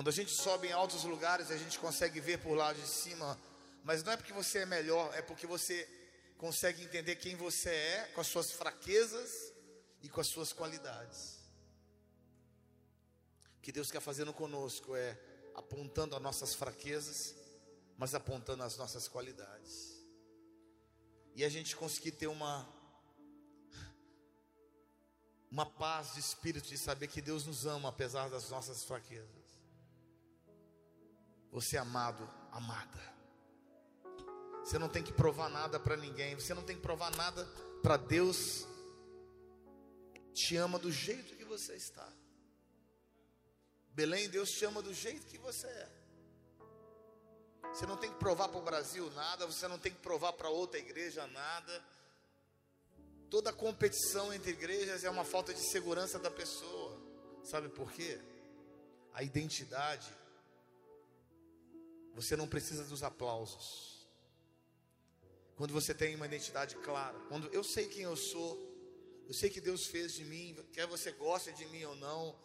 Quando a gente sobe em altos lugares, a gente consegue ver por lá de cima, mas não é porque você é melhor, é porque você consegue entender quem você é, com as suas fraquezas e com as suas qualidades. O que Deus quer fazendo conosco é apontando as nossas fraquezas, mas apontando as nossas qualidades. E a gente conseguir ter uma uma paz de espírito de saber que Deus nos ama apesar das nossas fraquezas. Você é amado, amada. Você não tem que provar nada para ninguém, você não tem que provar nada para Deus. Te ama do jeito que você está. Belém, Deus te ama do jeito que você é. Você não tem que provar para o Brasil nada, você não tem que provar para outra igreja nada. Toda competição entre igrejas é uma falta de segurança da pessoa. Sabe por quê? A identidade. Você não precisa dos aplausos. Quando você tem uma identidade clara, quando eu sei quem eu sou, eu sei que Deus fez de mim, quer você goste de mim ou não,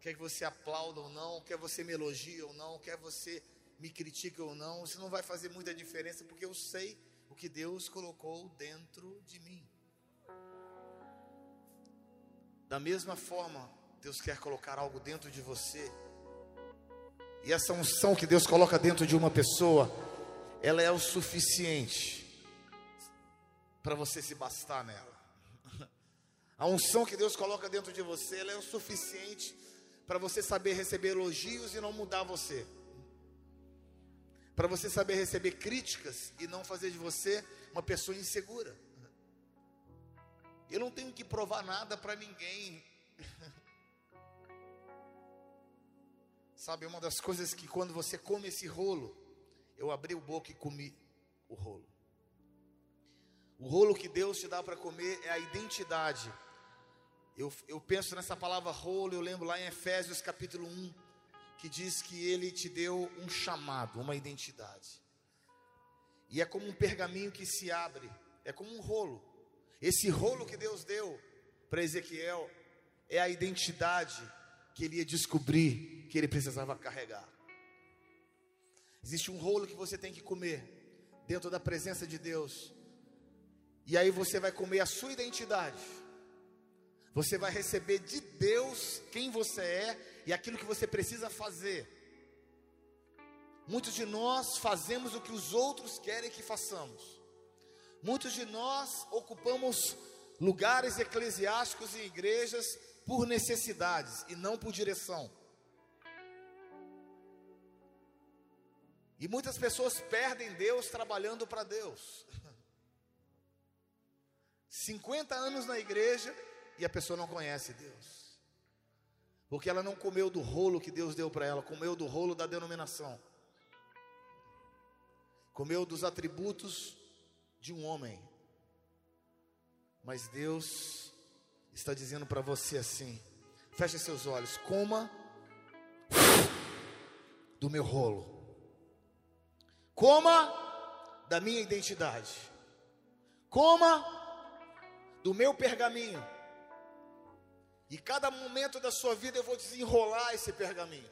quer que você aplauda ou não, quer você me elogie ou não, quer você me critique ou não, isso não vai fazer muita diferença, porque eu sei o que Deus colocou dentro de mim. Da mesma forma, Deus quer colocar algo dentro de você. E essa unção que Deus coloca dentro de uma pessoa, ela é o suficiente para você se bastar nela. A unção que Deus coloca dentro de você, ela é o suficiente para você saber receber elogios e não mudar você. Para você saber receber críticas e não fazer de você uma pessoa insegura. Eu não tenho que provar nada para ninguém. Sabe, uma das coisas que quando você come esse rolo, eu abri o boca e comi o rolo. O rolo que Deus te dá para comer é a identidade. Eu, eu penso nessa palavra rolo, eu lembro lá em Efésios capítulo 1, que diz que ele te deu um chamado, uma identidade. E é como um pergaminho que se abre, é como um rolo. Esse rolo que Deus deu para Ezequiel é a identidade que ele ia descobrir que ele precisava carregar. Existe um rolo que você tem que comer dentro da presença de Deus. E aí você vai comer a sua identidade. Você vai receber de Deus quem você é e aquilo que você precisa fazer. Muitos de nós fazemos o que os outros querem que façamos. Muitos de nós ocupamos lugares eclesiásticos e igrejas por necessidades e não por direção. E muitas pessoas perdem Deus trabalhando para Deus. 50 anos na igreja e a pessoa não conhece Deus. Porque ela não comeu do rolo que Deus deu para ela, comeu do rolo da denominação. Comeu dos atributos de um homem. Mas Deus está dizendo para você assim: feche seus olhos, coma do meu rolo, coma da minha identidade, coma do meu pergaminho. E cada momento da sua vida eu vou desenrolar esse pergaminho.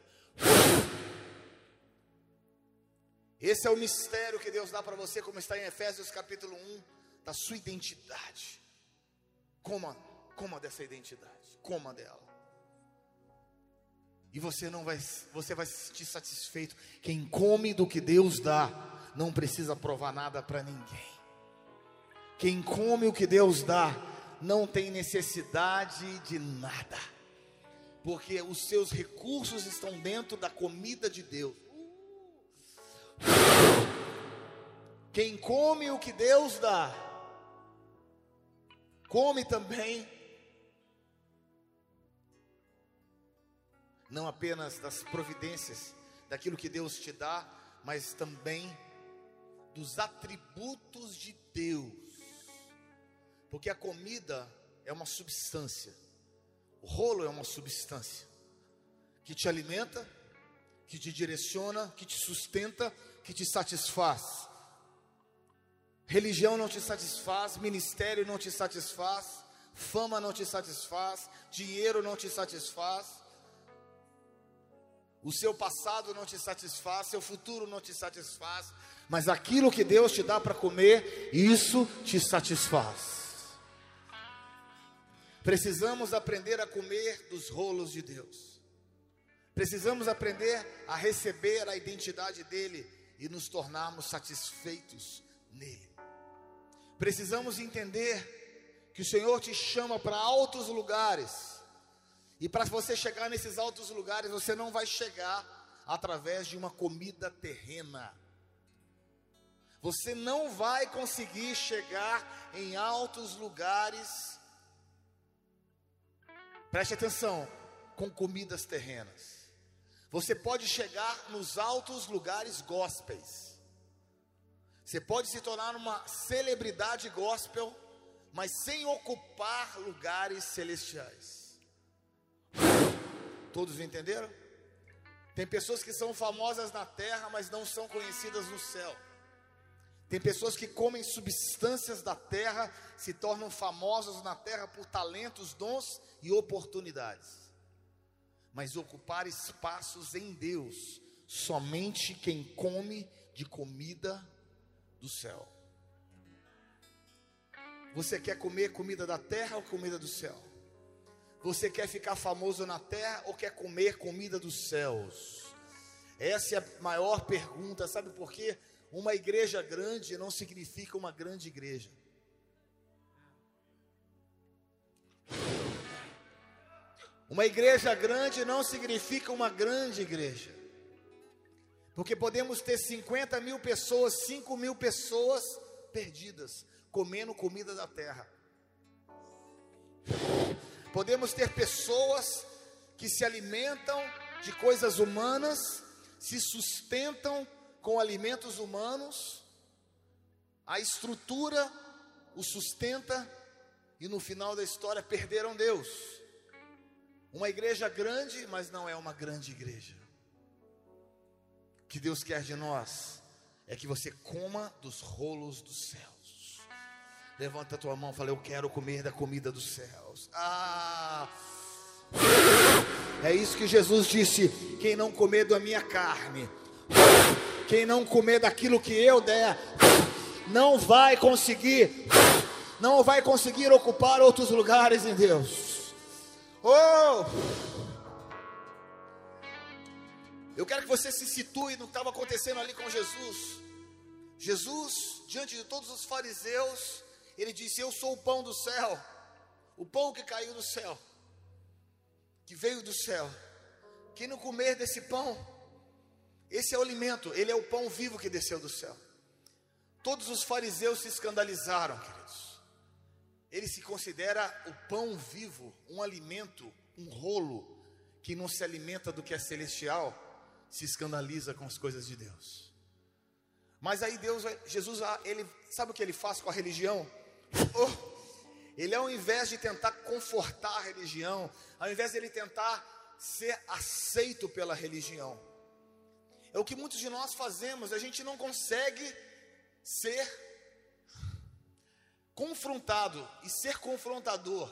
Esse é o mistério que Deus dá para você, como está em Efésios capítulo 1, da sua identidade. Coma, coma dessa identidade, coma dela. E você não vai, você vai se sentir satisfeito. Quem come do que Deus dá, não precisa provar nada para ninguém. Quem come o que Deus dá, não tem necessidade de nada. Porque os seus recursos estão dentro da comida de Deus. Quem come o que Deus dá, come também, não apenas das providências, daquilo que Deus te dá, mas também dos atributos de Deus, porque a comida é uma substância, o rolo é uma substância que te alimenta, que te direciona, que te sustenta, que te satisfaz. Religião não te satisfaz, ministério não te satisfaz, fama não te satisfaz, dinheiro não te satisfaz. O seu passado não te satisfaz, seu futuro não te satisfaz, mas aquilo que Deus te dá para comer, isso te satisfaz. Precisamos aprender a comer dos rolos de Deus. Precisamos aprender a receber a identidade dele e nos tornarmos satisfeitos nele. Precisamos entender que o Senhor te chama para altos lugares. E para você chegar nesses altos lugares, você não vai chegar através de uma comida terrena. Você não vai conseguir chegar em altos lugares Preste atenção, com comidas terrenas. Você pode chegar nos altos lugares gospels. Você pode se tornar uma celebridade gospel, mas sem ocupar lugares celestiais. Todos entenderam? Tem pessoas que são famosas na terra, mas não são conhecidas no céu. Tem pessoas que comem substâncias da terra, se tornam famosos na terra por talentos, dons e oportunidades. Mas ocupar espaços em Deus, somente quem come de comida do céu. Você quer comer comida da terra ou comida do céu? Você quer ficar famoso na terra ou quer comer comida dos céus? Essa é a maior pergunta, sabe por quê? Uma igreja grande não significa uma grande igreja. Uma igreja grande não significa uma grande igreja. Porque podemos ter 50 mil pessoas, 5 mil pessoas perdidas, comendo comida da terra. Podemos ter pessoas que se alimentam de coisas humanas, se sustentam com alimentos humanos, a estrutura o sustenta e no final da história perderam Deus. Uma igreja grande, mas não é uma grande igreja. O que Deus quer de nós é que você coma dos rolos dos céus. Levanta a tua mão fala: Eu quero comer da comida dos céus. Ah! É isso que Jesus disse: Quem não comer da minha carne quem não comer daquilo que eu der, não vai conseguir, não vai conseguir ocupar outros lugares em Deus. Oh! Eu quero que você se situe no que estava acontecendo ali com Jesus. Jesus, diante de todos os fariseus, ele disse: Eu sou o pão do céu, o pão que caiu do céu, que veio do céu. Quem não comer desse pão, esse é o alimento, ele é o pão vivo que desceu do céu. Todos os fariseus se escandalizaram, queridos. Ele se considera o pão vivo, um alimento, um rolo que não se alimenta do que é celestial, se escandaliza com as coisas de Deus. Mas aí Deus, Jesus, ah, ele sabe o que ele faz com a religião? Oh, ele ao invés de tentar confortar a religião, ao invés de ele tentar ser aceito pela religião, é o que muitos de nós fazemos, a gente não consegue ser confrontado e ser confrontador.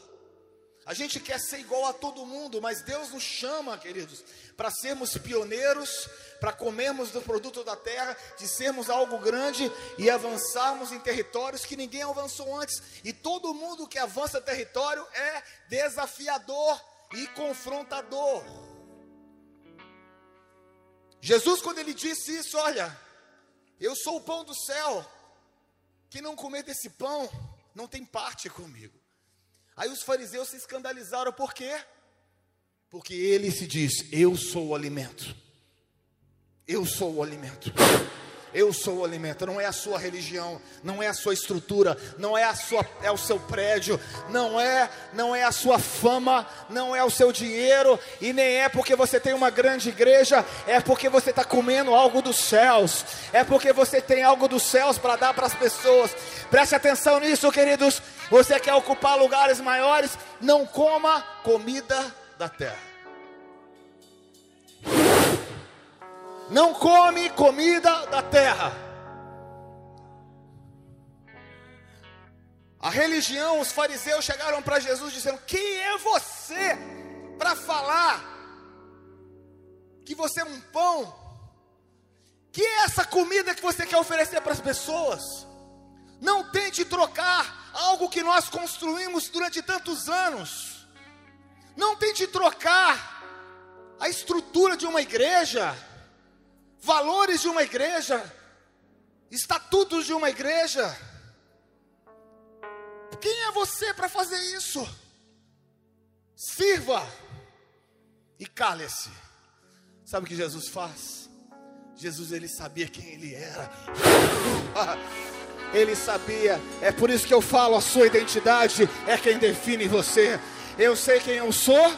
A gente quer ser igual a todo mundo, mas Deus nos chama, queridos, para sermos pioneiros, para comermos do produto da terra, de sermos algo grande e avançarmos em territórios que ninguém avançou antes. E todo mundo que avança território é desafiador e confrontador. Jesus, quando ele disse isso, olha, eu sou o pão do céu, quem não comer desse pão não tem parte comigo. Aí os fariseus se escandalizaram, por quê? Porque ele se diz: Eu sou o alimento, eu sou o alimento. Eu sou o alimento, não é a sua religião, não é a sua estrutura, não é a sua é o seu prédio, não é, não é a sua fama, não é o seu dinheiro e nem é porque você tem uma grande igreja, é porque você está comendo algo dos céus, é porque você tem algo dos céus para dar para as pessoas. Preste atenção nisso, queridos. Você quer ocupar lugares maiores? Não coma comida da terra. não come comida da terra. A religião, os fariseus chegaram para Jesus dizendo: Quem é você para falar que você é um pão. Que é essa comida que você quer oferecer para as pessoas? Não tente trocar algo que nós construímos durante tantos anos. Não tente trocar a estrutura de uma igreja, valores de uma igreja, estatutos de uma igreja. Quem é você para fazer isso? Sirva e cale-se. Sabe o que Jesus faz? Jesus ele sabia quem ele era. Ele sabia. É por isso que eu falo, a sua identidade é quem define você. Eu sei quem eu sou,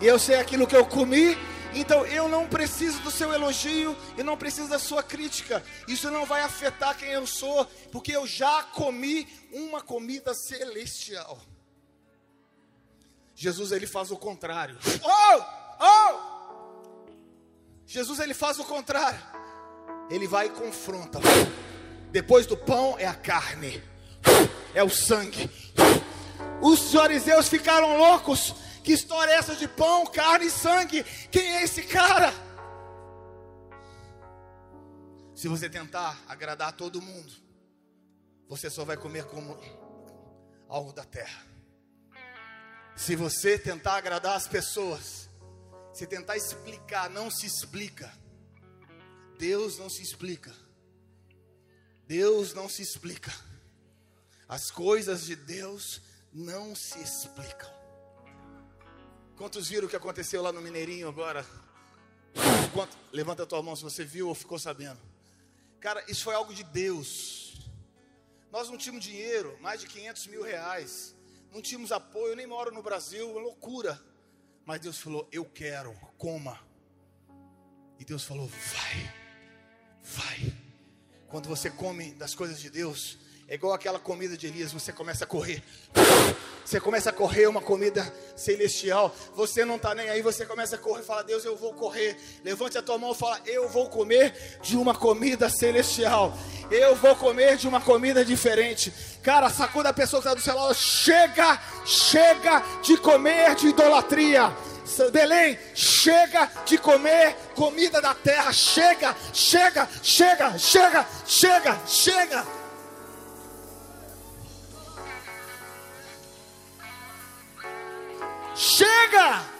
e eu sei aquilo que eu comi, então eu não preciso do seu elogio e não preciso da sua crítica. Isso não vai afetar quem eu sou, porque eu já comi uma comida celestial. Jesus ele faz o contrário. Oh! Oh! Jesus ele faz o contrário. Ele vai e confronta. Depois do pão é a carne, é o sangue. Os fariseus ficaram loucos que história é essa de pão, carne e sangue? Quem é esse cara? Se você tentar agradar todo mundo, você só vai comer como algo da terra. Se você tentar agradar as pessoas, se tentar explicar, não se explica. Deus não se explica. Deus não se explica. As coisas de Deus não se explicam. Quantos viram o que aconteceu lá no Mineirinho agora? Quanto? Levanta a tua mão se você viu ou ficou sabendo. Cara, isso foi algo de Deus. Nós não tínhamos dinheiro, mais de 500 mil reais. Não tínhamos apoio, nem moro no Brasil, loucura. Mas Deus falou: Eu quero, coma. E Deus falou: vai. Quando você come das coisas de Deus, é igual aquela comida de Elias, você começa a correr. Você começa a correr uma comida celestial. Você não está nem aí, você começa a correr e fala: Deus, eu vou correr. Levante a tua mão e fala: Eu vou comer de uma comida celestial. Eu vou comer de uma comida diferente. Cara, sacuda a pessoa que está do seu lado. Chega, chega de comer de idolatria. Belém, chega de comer comida da terra. Chega, chega, chega, chega, chega, chega. Chega!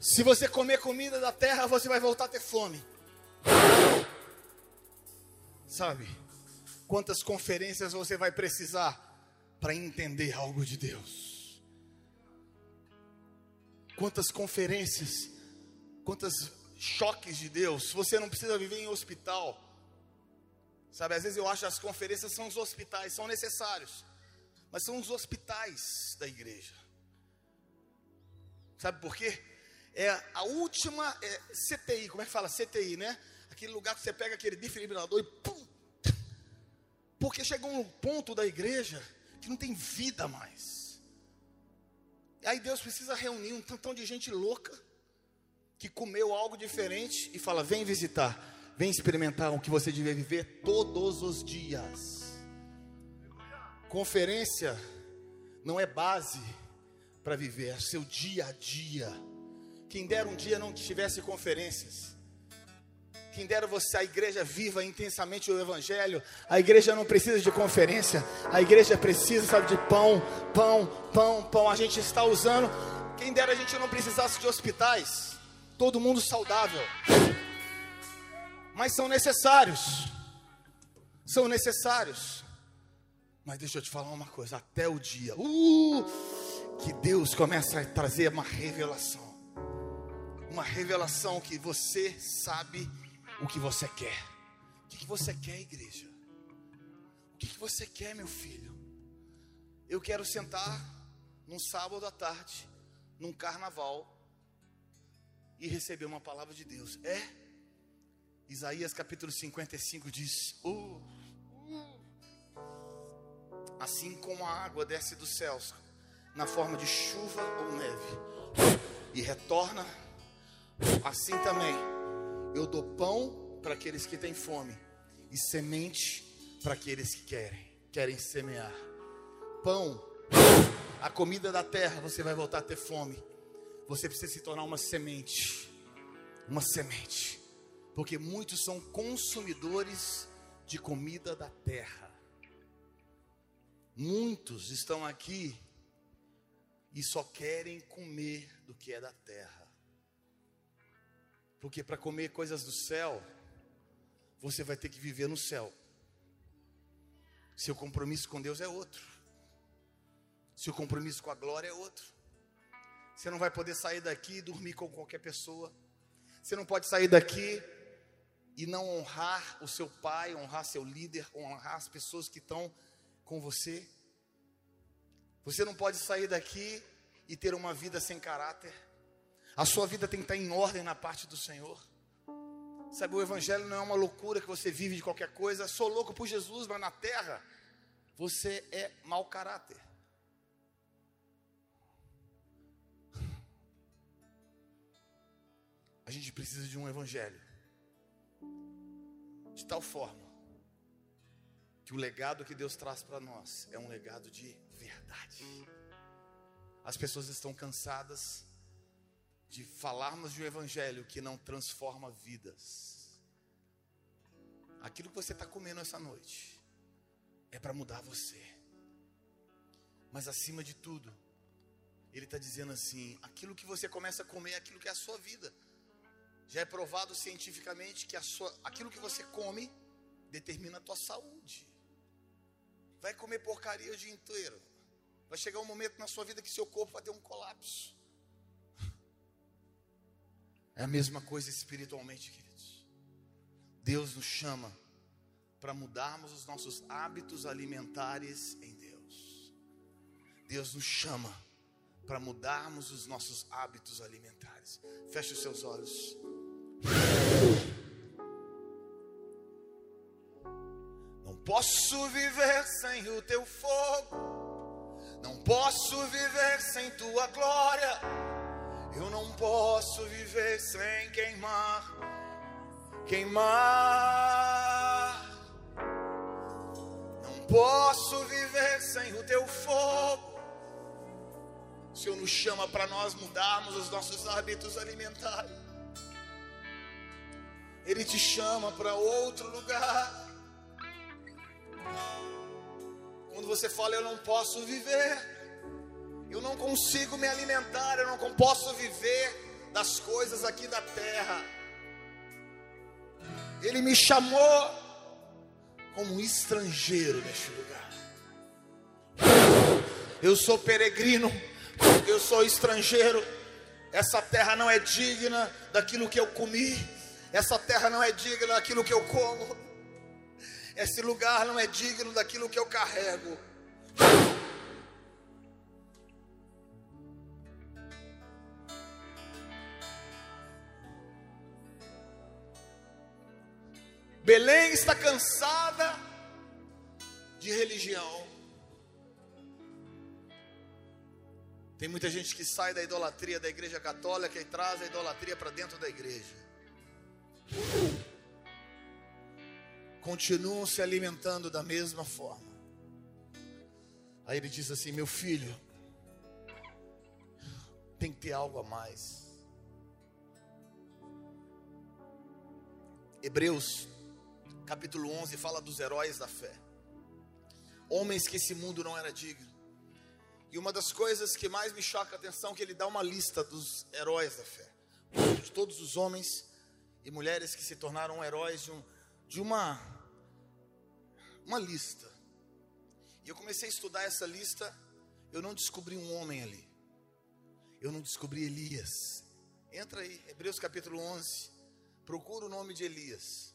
Se você comer comida da terra, você vai voltar a ter fome. Sabe? Quantas conferências você vai precisar para entender algo de Deus? Quantas conferências, quantos choques de Deus. Você não precisa viver em hospital Sabe, às vezes eu acho que as conferências são os hospitais, são necessários, mas são os hospitais da igreja. Sabe por quê? É a última é, CTI, como é que fala? CTI, né? Aquele lugar que você pega aquele desfibrilador e pum! Porque chegou um ponto da igreja que não tem vida mais. E aí Deus precisa reunir um tantão de gente louca que comeu algo diferente e fala: vem visitar. Vem experimentar o que você deve viver todos os dias. Conferência não é base para viver, é seu dia a dia. Quem dera um dia não tivesse conferências. Quem dera você, a igreja viva intensamente o Evangelho. A igreja não precisa de conferência. A igreja precisa, sabe, de pão, pão, pão, pão. A gente está usando. Quem dera a gente não precisasse de hospitais. Todo mundo saudável mas são necessários. São necessários. Mas deixa eu te falar uma coisa: até o dia uh, que Deus começa a trazer uma revelação, uma revelação que você sabe o que você quer. O que, você quer, igreja? O que, você quer, meu filho? Eu quero sentar num sábado à tarde, num carnaval, e receber uma palavra de Deus. É? Isaías capítulo 55 diz: uh, Assim como a água desce dos céus, na forma de chuva ou neve, e retorna, assim também eu dou pão para aqueles que têm fome, e semente para aqueles que querem, querem semear. Pão a comida da terra, você vai voltar a ter fome. Você precisa se tornar uma semente. Uma semente. Porque muitos são consumidores de comida da terra. Muitos estão aqui e só querem comer do que é da terra. Porque para comer coisas do céu, você vai ter que viver no céu. Seu compromisso com Deus é outro. Seu compromisso com a glória é outro. Você não vai poder sair daqui e dormir com qualquer pessoa. Você não pode sair daqui e não honrar o seu pai, honrar seu líder, honrar as pessoas que estão com você. Você não pode sair daqui e ter uma vida sem caráter. A sua vida tem que estar em ordem na parte do Senhor. Sabe, o Evangelho não é uma loucura que você vive de qualquer coisa. Sou louco por Jesus, mas na terra você é mau caráter. A gente precisa de um Evangelho de tal forma que o legado que Deus traz para nós é um legado de verdade. As pessoas estão cansadas de falarmos de um evangelho que não transforma vidas. Aquilo que você está comendo essa noite é para mudar você. Mas acima de tudo, ele está dizendo assim: aquilo que você começa a comer é aquilo que é a sua vida. Já é provado cientificamente que sua, aquilo que você come determina a tua saúde. Vai comer porcaria o dia inteiro. Vai chegar um momento na sua vida que seu corpo vai ter um colapso. É a mesma coisa espiritualmente, queridos. Deus nos chama para mudarmos os nossos hábitos alimentares em Deus. Deus nos chama para mudarmos os nossos hábitos alimentares. Feche os seus olhos. Não posso viver sem o teu fogo, não posso viver sem tua glória, eu não posso viver sem queimar, queimar. Não posso viver sem o teu fogo. O Senhor nos chama para nós mudarmos os nossos hábitos alimentares. Ele te chama para outro lugar. Quando você fala, eu não posso viver, eu não consigo me alimentar, eu não posso viver das coisas aqui da terra. Ele me chamou como estrangeiro neste lugar. Eu sou peregrino, eu sou estrangeiro. Essa terra não é digna daquilo que eu comi. Essa terra não é digna daquilo que eu como. Esse lugar não é digno daquilo que eu carrego. Belém está cansada de religião. Tem muita gente que sai da idolatria da igreja católica e traz a idolatria para dentro da igreja. Continuam se alimentando da mesma forma. Aí ele diz assim: Meu filho, tem que ter algo a mais. Hebreus, capítulo 11, fala dos heróis da fé. Homens que esse mundo não era digno. E uma das coisas que mais me choca a atenção é que ele dá uma lista dos heróis da fé. De todos os homens e mulheres que se tornaram heróis de, um, de uma, uma lista. E eu comecei a estudar essa lista, eu não descobri um homem ali. Eu não descobri Elias. Entra aí, Hebreus capítulo 11. Procura o nome de Elias.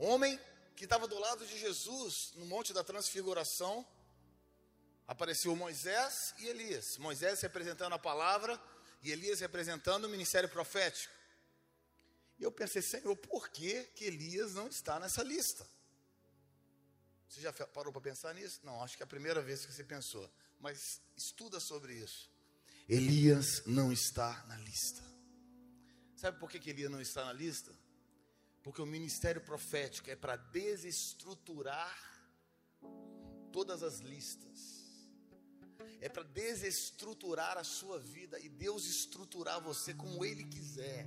Homem que estava do lado de Jesus no Monte da Transfiguração. Apareceu Moisés e Elias. Moisés representando a palavra e Elias representando o ministério profético. E eu pensei, Senhor, por que, que Elias não está nessa lista? Você já parou para pensar nisso? Não, acho que é a primeira vez que você pensou. Mas estuda sobre isso. Elias não está na lista. Sabe por que, que Elias não está na lista? Porque o ministério profético é para desestruturar todas as listas. é para desestruturar a sua vida e Deus estruturar você como Ele quiser.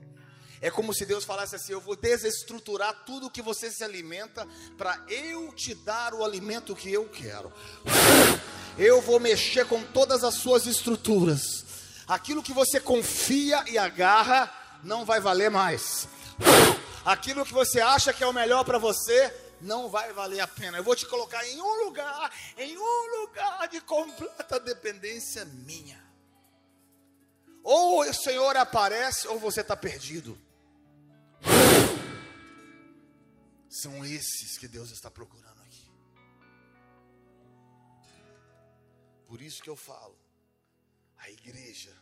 É como se Deus falasse assim: Eu vou desestruturar tudo que você se alimenta, para eu te dar o alimento que eu quero. Eu vou mexer com todas as suas estruturas. Aquilo que você confia e agarra não vai valer mais. Aquilo que você acha que é o melhor para você não vai valer a pena. Eu vou te colocar em um lugar, em um lugar de completa dependência minha. Ou o Senhor aparece, ou você está perdido. São esses que Deus está procurando aqui. Por isso que eu falo, a igreja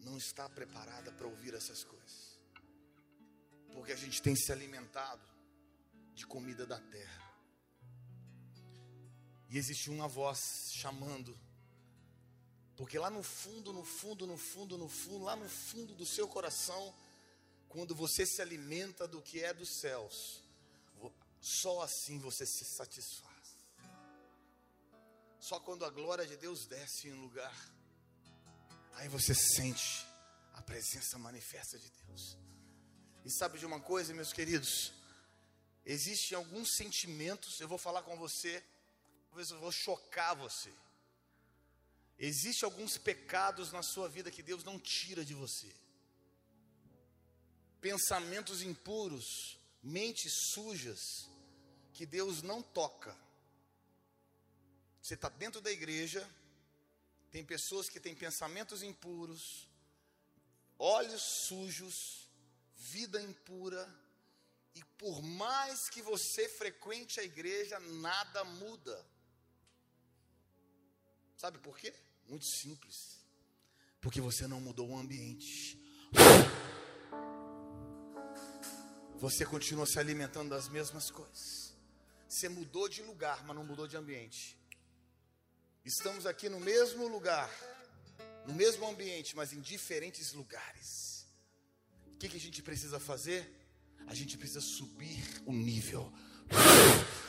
não está preparada para ouvir essas coisas. Porque a gente tem se alimentado de comida da terra. E existe uma voz chamando. Porque lá no fundo, no fundo, no fundo, no fundo, lá no fundo do seu coração, quando você se alimenta do que é dos céus, só assim você se satisfaz. Só quando a glória de Deus desce em um lugar, aí você sente a presença manifesta de Deus. E sabe de uma coisa, meus queridos? Existem alguns sentimentos, eu vou falar com você, talvez eu vou chocar você. Existem alguns pecados na sua vida que Deus não tira de você. Pensamentos impuros, mentes sujas, que Deus não toca. Você está dentro da igreja, tem pessoas que têm pensamentos impuros, olhos sujos, vida impura, e por mais que você frequente a igreja, nada muda. Sabe por quê? Muito simples. Porque você não mudou o ambiente. Você continua se alimentando das mesmas coisas. Você mudou de lugar, mas não mudou de ambiente. Estamos aqui no mesmo lugar, no mesmo ambiente, mas em diferentes lugares. O que, que a gente precisa fazer? a gente precisa subir o nível.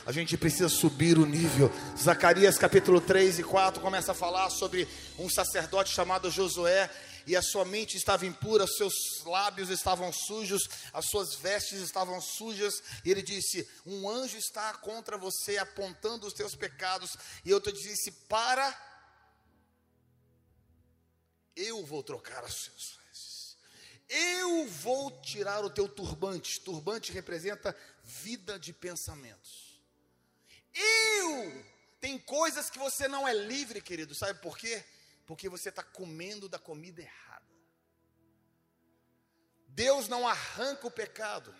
A gente precisa subir o nível. Zacarias capítulo 3 e 4 começa a falar sobre um sacerdote chamado Josué. E a sua mente estava impura, seus lábios estavam sujos, as suas vestes estavam sujas. E ele disse: Um anjo está contra você, apontando os teus pecados. E eu te disse: Para, eu vou trocar as suas eu vou tirar o teu turbante. Turbante representa vida de pensamentos. Eu. Tem coisas que você não é livre, querido. Sabe por quê? Porque você está comendo da comida errada. Deus não arranca o pecado.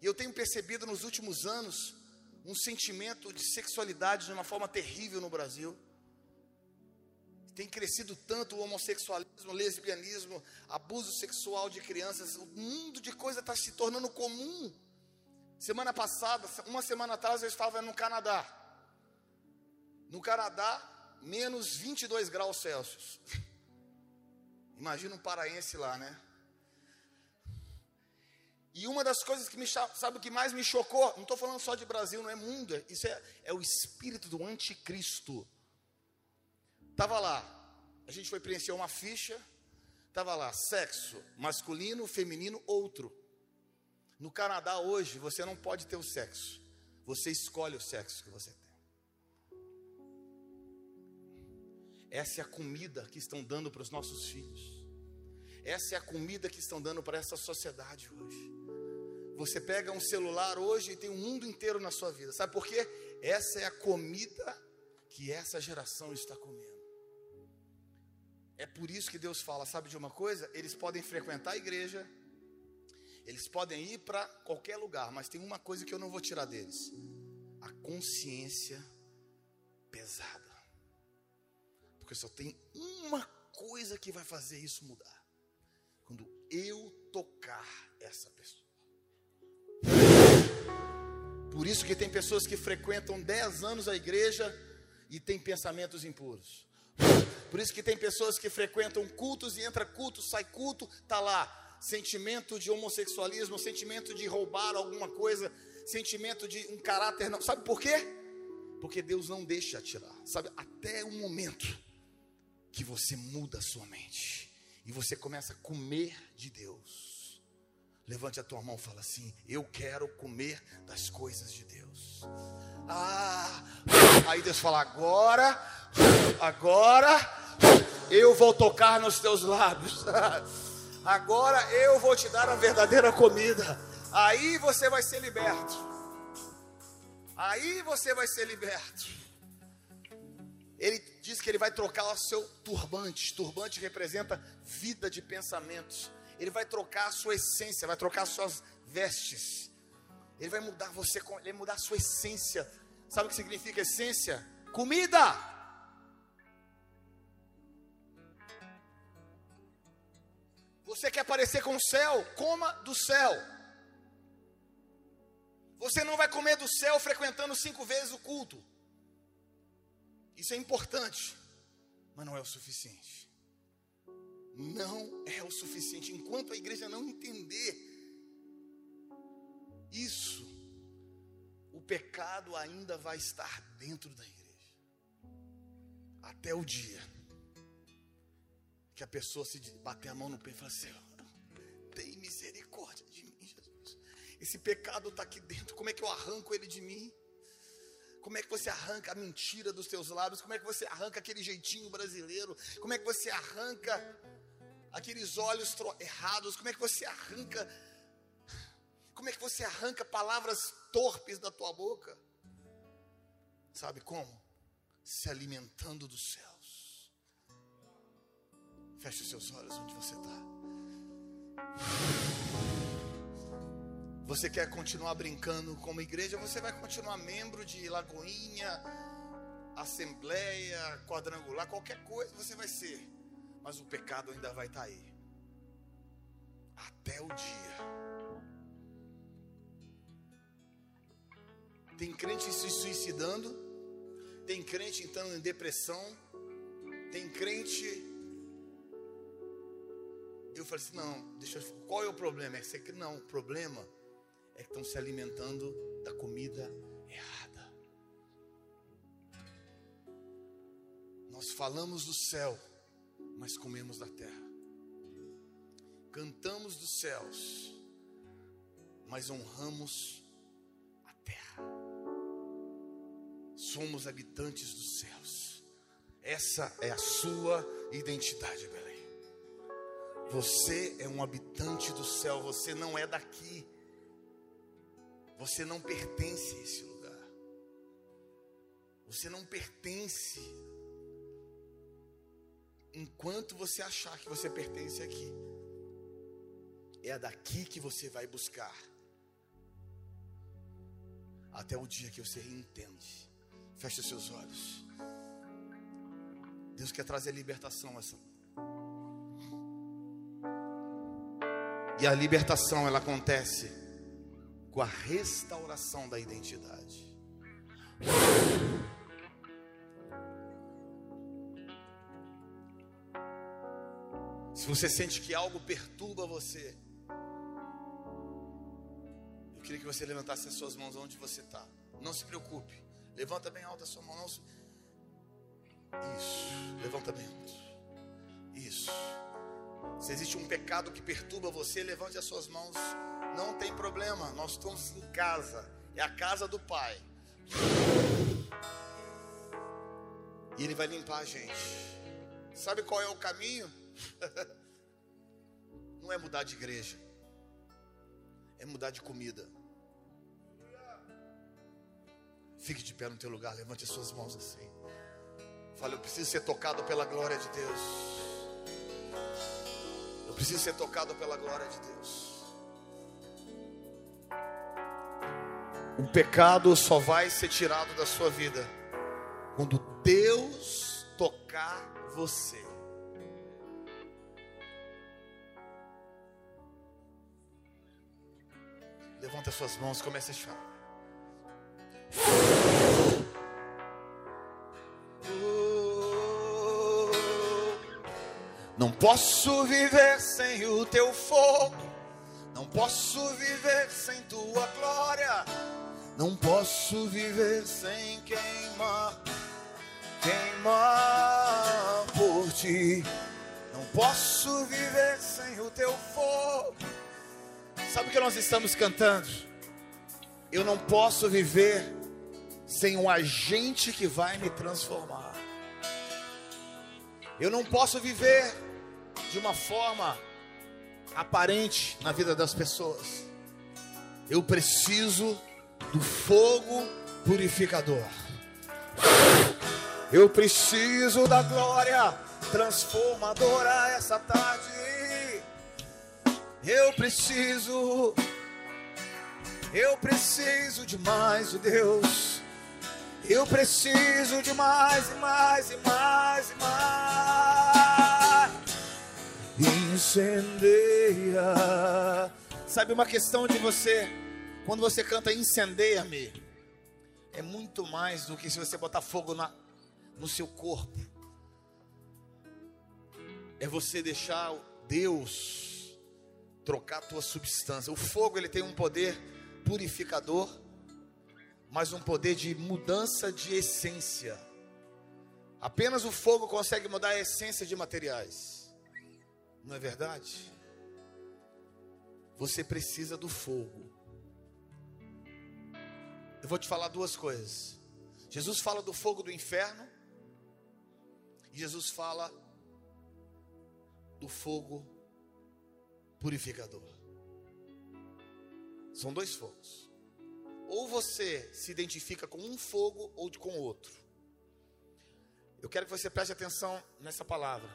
E eu tenho percebido nos últimos anos um sentimento de sexualidade de uma forma terrível no Brasil tem crescido tanto o homossexualismo, o lesbianismo, abuso sexual de crianças, o mundo de coisa está se tornando comum. Semana passada, uma semana atrás, eu estava no Canadá. No Canadá, menos 22 graus Celsius. Imagina um paraense lá, né? E uma das coisas que me sabe o que mais me chocou, não estou falando só de Brasil, não é mundo, isso é, é o espírito do anticristo. Estava lá, a gente foi preencher uma ficha, estava lá, sexo masculino, feminino, outro. No Canadá hoje, você não pode ter o sexo, você escolhe o sexo que você tem. Essa é a comida que estão dando para os nossos filhos. Essa é a comida que estão dando para essa sociedade hoje. Você pega um celular hoje e tem um mundo inteiro na sua vida. Sabe por quê? Essa é a comida que essa geração está comendo. É por isso que Deus fala, sabe de uma coisa? Eles podem frequentar a igreja, eles podem ir para qualquer lugar, mas tem uma coisa que eu não vou tirar deles: a consciência pesada. Porque só tem uma coisa que vai fazer isso mudar: quando eu tocar essa pessoa. Por isso que tem pessoas que frequentam 10 anos a igreja e têm pensamentos impuros. Por isso que tem pessoas que frequentam cultos e entra culto, sai culto, tá lá sentimento de homossexualismo, sentimento de roubar alguma coisa, sentimento de um caráter não. Sabe por quê? Porque Deus não deixa tirar, sabe? Até o momento que você muda a sua mente e você começa a comer de Deus. Levante a tua mão e fala assim: Eu quero comer das coisas de Deus. Ah, aí Deus fala: Agora, agora eu vou tocar nos teus lábios. Agora eu vou te dar a verdadeira comida. Aí você vai ser liberto. Aí você vai ser liberto. Ele diz que ele vai trocar o seu turbante. Turbante representa vida de pensamentos. Ele vai trocar a sua essência, vai trocar as suas vestes. Ele vai mudar você, ele vai mudar a sua essência. Sabe o que significa essência? Comida. Você quer parecer com o céu? Coma do céu. Você não vai comer do céu frequentando cinco vezes o culto. Isso é importante, mas não é o suficiente. Não é o suficiente. Enquanto a igreja não entender isso, o pecado ainda vai estar dentro da igreja. Até o dia que a pessoa se bater a mão no peito e falar assim: tem misericórdia de mim, Jesus. Esse pecado está aqui dentro, como é que eu arranco ele de mim? Como é que você arranca a mentira dos teus lábios? Como é que você arranca aquele jeitinho brasileiro? Como é que você arranca aqueles olhos errados? Como é que você arranca? Como é que você arranca palavras torpes da tua boca? Sabe como? Se alimentando do céu. Feche os seus olhos onde você está. Você quer continuar brincando como igreja? Você vai continuar membro de Lagoinha, Assembleia, Quadrangular, qualquer coisa você vai ser. Mas o pecado ainda vai estar tá aí. Até o dia. Tem crente se suicidando. Tem crente entrando em depressão. Tem crente eu falei assim: não, deixa eu, qual é o problema? É que não, o problema é que estão se alimentando da comida errada. Nós falamos do céu, mas comemos da terra. Cantamos dos céus, mas honramos a terra. Somos habitantes dos céus. Essa é a sua identidade, Belém. Você é um habitante do céu, você não é daqui. Você não pertence a esse lugar. Você não pertence. Enquanto você achar que você pertence aqui, é daqui que você vai buscar. Até o dia que você entende. Feche seus olhos. Deus quer trazer libertação essa E a libertação ela acontece com a restauração da identidade. Você sente que algo perturba você, eu queria que você levantasse as suas mãos onde você está. Não se preocupe. Levanta bem alta a sua mão. Não se... Isso. Levanta bem alto. Isso. Se existe um pecado que perturba você, levante as suas mãos. Não tem problema, nós estamos em casa. É a casa do Pai. E Ele vai limpar a gente. Sabe qual é o caminho? Não é mudar de igreja, é mudar de comida. Fique de pé no teu lugar, levante as suas mãos assim. Fale, eu preciso ser tocado pela glória de Deus. Eu preciso ser tocado pela glória de Deus. O pecado só vai ser tirado da sua vida quando Deus tocar você. Levanta suas mãos, comece a chorar. Não posso viver sem o teu fogo, não posso viver sem tua glória. Não posso viver sem queimar, queimar por ti. Não posso viver sem o teu fogo. Sabe o que nós estamos cantando? Eu não posso viver sem um agente que vai me transformar. Eu não posso viver de uma forma aparente na vida das pessoas. Eu preciso do fogo purificador. Eu preciso da glória transformadora essa tarde. Eu preciso, eu preciso de mais de Deus. Eu preciso de mais e mais e mais e mais. Incendeia. Sabe uma questão de você quando você canta incendeia-me, é muito mais do que se você botar fogo na, no seu corpo. É você deixar Deus trocar a tua substância. O fogo ele tem um poder purificador, mas um poder de mudança de essência. Apenas o fogo consegue mudar a essência de materiais. Não é verdade? Você precisa do fogo eu vou te falar duas coisas. Jesus fala do fogo do inferno. E Jesus fala do fogo purificador. São dois fogos. Ou você se identifica com um fogo ou com outro. Eu quero que você preste atenção nessa palavra.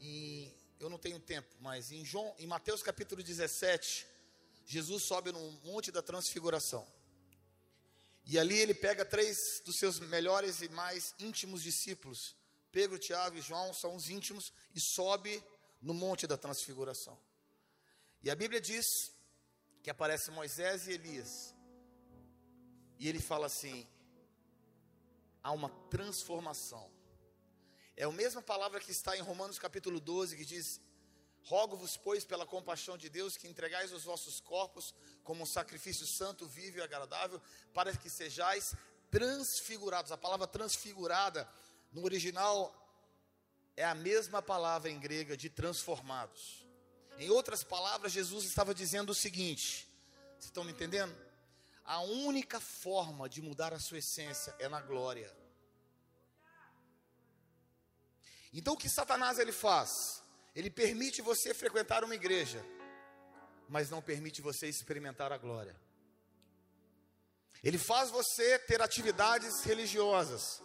E eu não tenho tempo, mas em João, em Mateus capítulo 17, Jesus sobe no monte da transfiguração. E ali ele pega três dos seus melhores e mais íntimos discípulos, Pedro, Tiago e João, são os íntimos, e sobe no Monte da Transfiguração. E a Bíblia diz que aparece Moisés e Elias. E ele fala assim: há uma transformação. É a mesma palavra que está em Romanos capítulo 12, que diz: Rogo-vos, pois, pela compaixão de Deus, que entregais os vossos corpos como um sacrifício santo, vivo e agradável, para que sejais transfigurados. A palavra transfigurada, no original, é a mesma palavra em grega de transformados. Em outras palavras, Jesus estava dizendo o seguinte: vocês estão me entendendo? A única forma de mudar a sua essência é na glória. Então o que Satanás ele faz? Ele permite você frequentar uma igreja, mas não permite você experimentar a glória. Ele faz você ter atividades religiosas,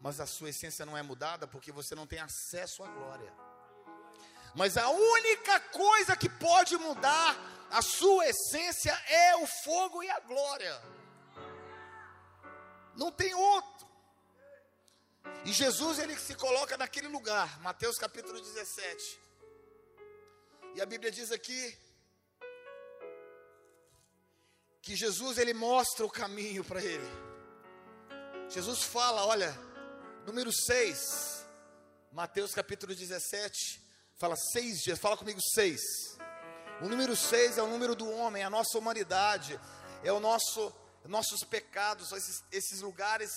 mas a sua essência não é mudada porque você não tem acesso à glória. Mas a única coisa que pode mudar a sua essência é o fogo e a glória. Não tem outro. E Jesus ele se coloca naquele lugar, Mateus capítulo 17. E a Bíblia diz aqui que Jesus ele mostra o caminho para ele. Jesus fala, olha, número 6, Mateus capítulo 17, fala seis dias, fala comigo seis. O número 6 é o número do homem, é a nossa humanidade, é o nosso nossos pecados, esses, esses lugares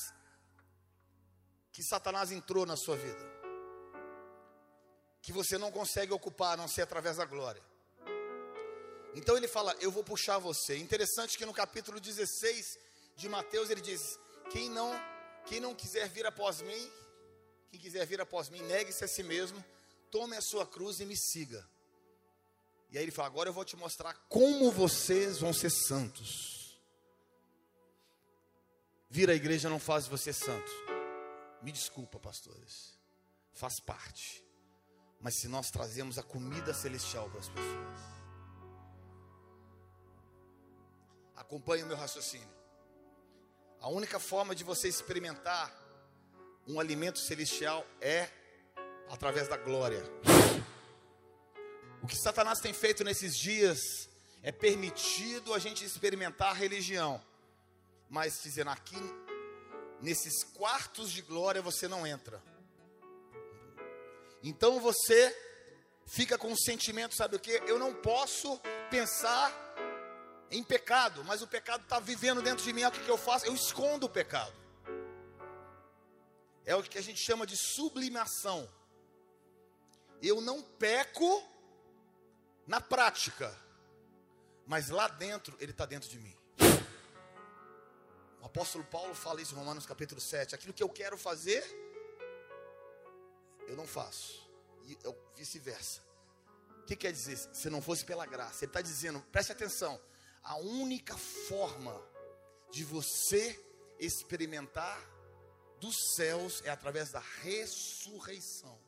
que Satanás entrou na sua vida que você não consegue ocupar a não ser através da glória. Então ele fala: Eu vou puxar você. Interessante que no capítulo 16 de Mateus ele diz: Quem não, quem não quiser vir após mim, quem quiser vir após mim, negue-se a si mesmo, tome a sua cruz e me siga. E aí ele fala: Agora eu vou te mostrar como vocês vão ser santos. Vir à igreja não faz você santo. Me desculpa, pastores. Faz parte mas se nós trazemos a comida celestial para as pessoas. Acompanhe o meu raciocínio. A única forma de você experimentar um alimento celestial é através da glória. O que Satanás tem feito nesses dias é permitido a gente experimentar a religião, mas dizendo aqui, nesses quartos de glória você não entra. Então você fica com o sentimento, sabe o que? Eu não posso pensar em pecado, mas o pecado está vivendo dentro de mim. O que, que eu faço? Eu escondo o pecado. É o que a gente chama de sublimação. Eu não peco na prática, mas lá dentro ele está dentro de mim. O apóstolo Paulo fala isso em Romanos capítulo 7. Aquilo que eu quero fazer, eu não faço. E vice-versa. O que quer dizer? Se não fosse pela graça, ele está dizendo, preste atenção. A única forma de você experimentar dos céus é através da ressurreição,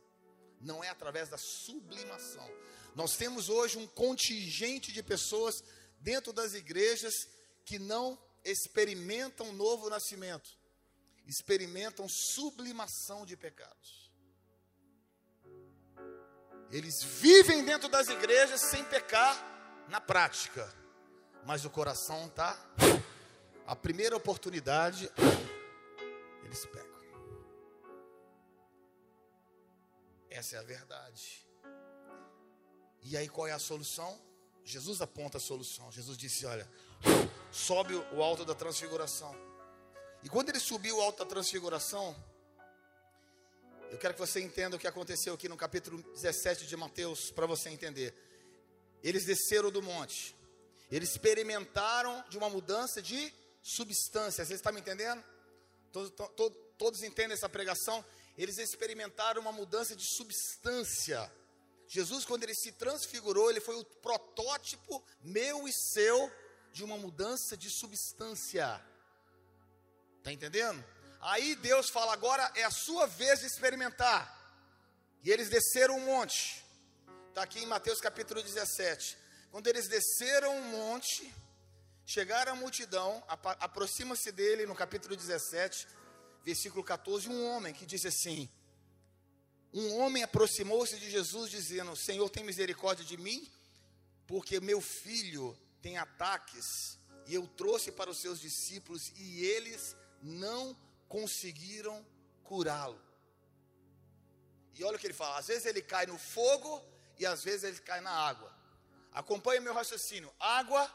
não é através da sublimação. Nós temos hoje um contingente de pessoas dentro das igrejas que não experimentam novo nascimento, experimentam sublimação de pecados. Eles vivem dentro das igrejas sem pecar na prática, mas o coração está. A primeira oportunidade, eles pecam. Essa é a verdade. E aí qual é a solução? Jesus aponta a solução. Jesus disse: Olha, sobe o alto da transfiguração. E quando ele subiu o alto da transfiguração, eu quero que você entenda o que aconteceu aqui no capítulo 17 de Mateus, para você entender. Eles desceram do monte, eles experimentaram de uma mudança de substância. Você está me entendendo? Todos, todos, todos entendem essa pregação? Eles experimentaram uma mudança de substância. Jesus, quando ele se transfigurou, ele foi o protótipo meu e seu de uma mudança de substância. Está entendendo? Aí Deus fala: agora é a sua vez de experimentar. E eles desceram um monte. Está aqui em Mateus capítulo 17. Quando eles desceram um monte, chegaram a multidão, aproxima-se dele no capítulo 17, versículo 14, um homem que diz assim: um homem aproximou-se de Jesus, dizendo: Senhor, tem misericórdia de mim, porque meu filho tem ataques, e eu trouxe para os seus discípulos, e eles não conseguiram curá-lo. E olha o que ele fala: às vezes ele cai no fogo, e às vezes ele cai na água. Acompanhe meu raciocínio: água,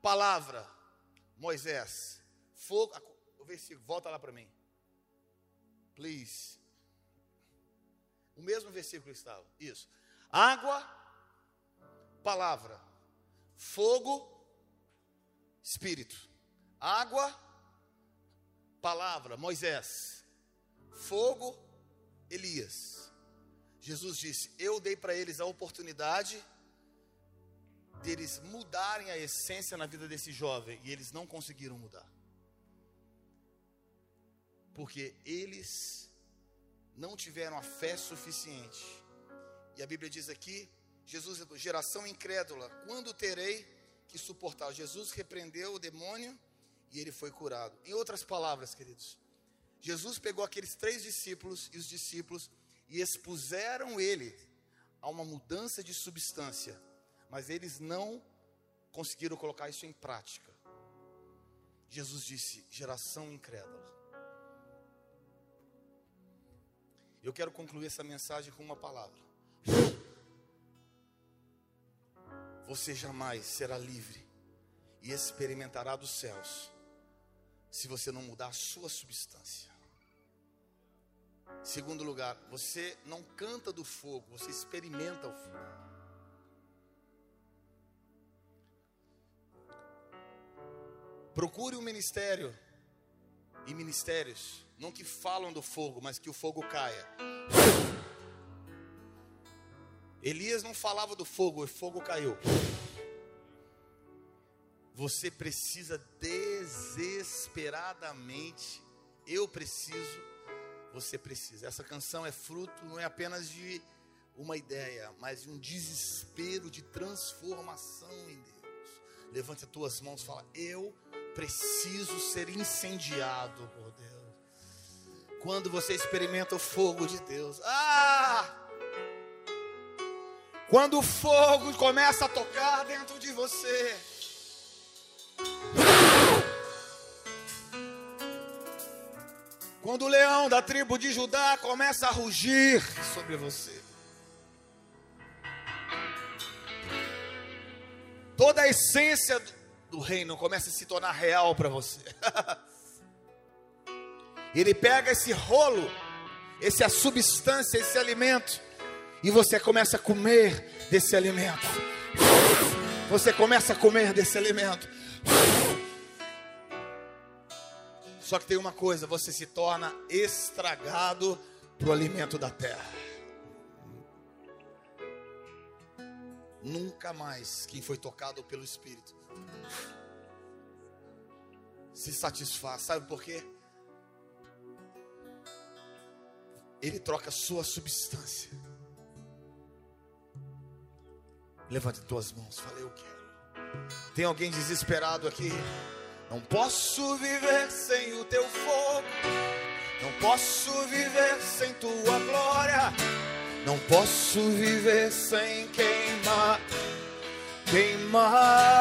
palavra, Moisés, fogo. O versículo, volta lá para mim. Please. O mesmo versículo estava. Isso. Água, palavra. Fogo, espírito. Água, palavra, Moisés. Fogo, Elias. Jesus disse: Eu dei para eles a oportunidade deles mudarem a essência na vida desse jovem e eles não conseguiram mudar. Porque eles não tiveram a fé suficiente. E a Bíblia diz aqui, Jesus, geração incrédula, quando terei que suportar? Jesus repreendeu o demônio e ele foi curado. Em outras palavras, queridos, Jesus pegou aqueles três discípulos e os discípulos e expuseram ele a uma mudança de substância, mas eles não conseguiram colocar isso em prática. Jesus disse: geração incrédula. Eu quero concluir essa mensagem com uma palavra. Você jamais será livre e experimentará dos céus se você não mudar a sua substância. Segundo lugar, você não canta do fogo, você experimenta o fogo. Procure um ministério e ministérios não que falam do fogo, mas que o fogo caia. Elias não falava do fogo, o fogo caiu. Você precisa desesperadamente, eu preciso, você precisa. Essa canção é fruto não é apenas de uma ideia, mas de um desespero de transformação em Deus. Levante as tuas mãos e fala: Eu preciso ser incendiado por Deus quando você experimenta o fogo de Deus. Ah! Quando o fogo começa a tocar dentro de você. Quando o leão da tribo de Judá começa a rugir sobre você. Toda a essência do reino começa a se tornar real para você. Ele pega esse rolo, essa substância, esse alimento, e você começa a comer desse alimento. Você começa a comer desse alimento. Só que tem uma coisa, você se torna estragado para o alimento da terra. Nunca mais quem foi tocado pelo Espírito se satisfaz. Sabe por quê? Ele troca sua substância. Levante tuas mãos, fale eu quero. Tem alguém desesperado aqui? Não posso viver sem o teu fogo. Não posso viver sem tua glória. Não posso viver sem queimar. Queimar.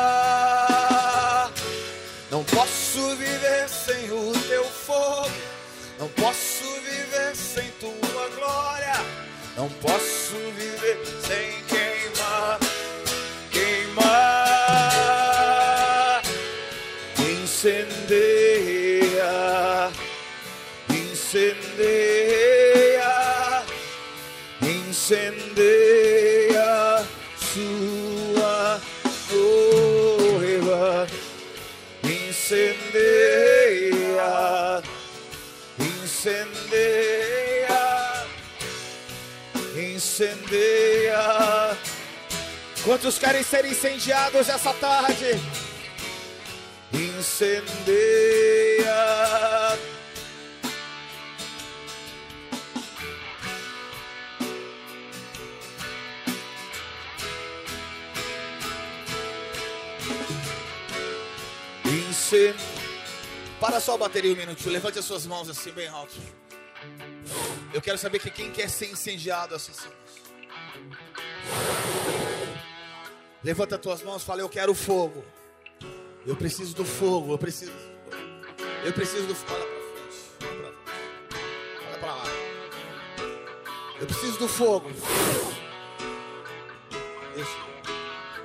Posso viver sem o teu fogo. Não posso viver sem tua glória. Não posso viver sem Quantos querem ser incendiados essa tarde? Incendeia. Incen... Para só a bateria um minutinho. Levante as suas mãos assim, bem alto. Eu quero saber que quem quer ser incendiado assim. Levanta as tuas mãos fala: Eu quero fogo. Eu preciso do fogo. Eu preciso. Eu preciso do fogo. Olha para lá. Eu preciso do fogo.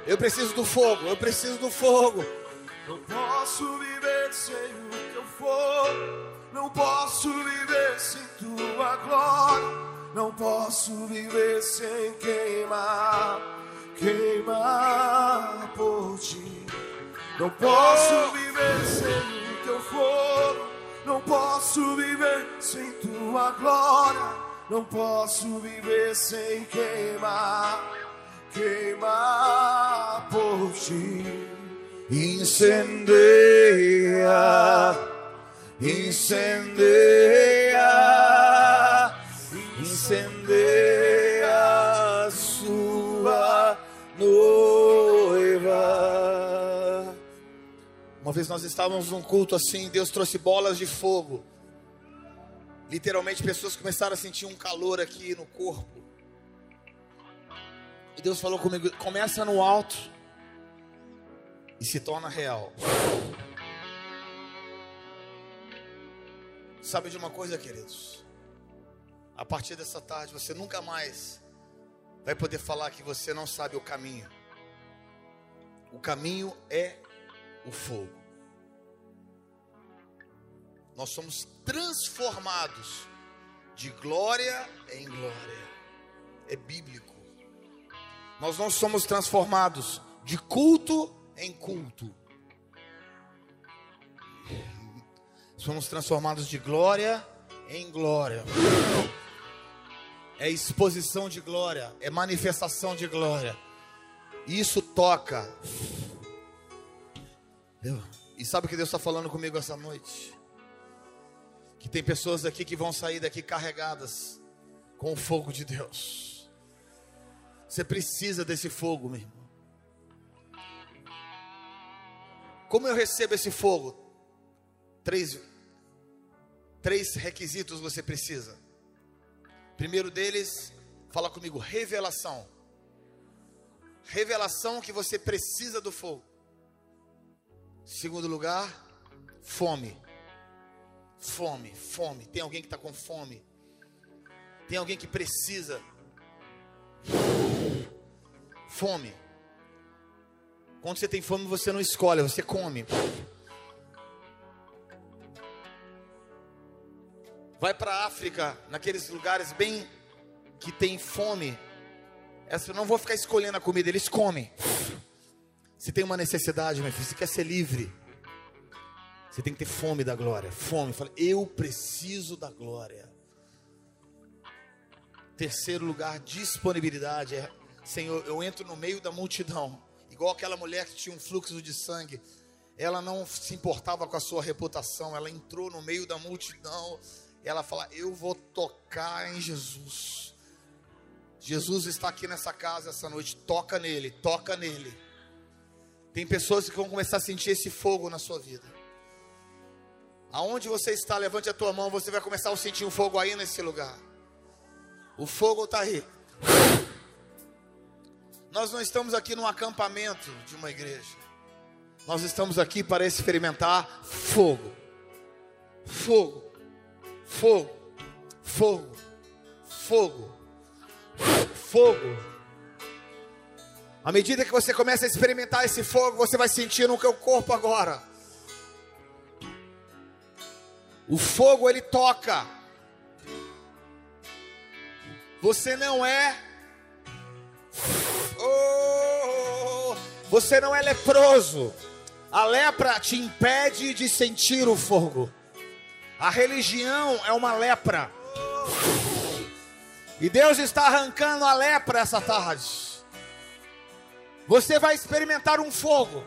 Eu preciso do fogo. Eu preciso do fogo. Não posso viver sem o teu fogo. Não posso viver sem tua glória. Não posso viver sem queimar, queimar por ti. Não posso viver sem teu fogo. Não posso viver sem tua glória. Não posso viver sem queimar, queimar por ti. Incendeia, incendeia, Uma vez nós estávamos num culto assim, Deus trouxe bolas de fogo. Literalmente, pessoas começaram a sentir um calor aqui no corpo. E Deus falou comigo: começa no alto e se torna real. Sabe de uma coisa, queridos? A partir dessa tarde, você nunca mais vai poder falar que você não sabe o caminho. O caminho é o fogo. Nós somos transformados de glória em glória. É bíblico. Nós não somos transformados de culto em culto. Somos transformados de glória em glória. É exposição de glória, é manifestação de glória. Isso toca. E sabe o que Deus está falando comigo essa noite? Que tem pessoas aqui que vão sair daqui carregadas com o fogo de Deus. Você precisa desse fogo, meu irmão. Como eu recebo esse fogo? Três, três requisitos você precisa. Primeiro deles, fala comigo, revelação. Revelação que você precisa do fogo. Segundo lugar, fome. Fome, fome. Tem alguém que está com fome. Tem alguém que precisa. Fome. Quando você tem fome, você não escolhe, você come. Vai para a África, naqueles lugares bem que tem fome. Essa, não vou ficar escolhendo a comida, eles comem. Se tem uma necessidade, meu filho, você quer ser livre. Você tem que ter fome da glória. Fome. Fala, eu preciso da glória. Terceiro lugar, disponibilidade. É, Senhor, eu entro no meio da multidão. Igual aquela mulher que tinha um fluxo de sangue. Ela não se importava com a sua reputação. Ela entrou no meio da multidão. Ela fala: Eu vou tocar em Jesus. Jesus está aqui nessa casa essa noite. Toca nele, toca nele. Tem pessoas que vão começar a sentir esse fogo na sua vida. Aonde você está, levante a tua mão, você vai começar a sentir um fogo aí nesse lugar. O fogo está aí. Nós não estamos aqui num acampamento de uma igreja. Nós estamos aqui para experimentar fogo. Fogo. Fogo. Fogo. Fogo. Fogo. À medida que você começa a experimentar esse fogo, você vai sentir no seu corpo agora o fogo ele toca. Você não é. Oh, você não é leproso. A lepra te impede de sentir o fogo. A religião é uma lepra. E Deus está arrancando a lepra essa tarde. Você vai experimentar um fogo.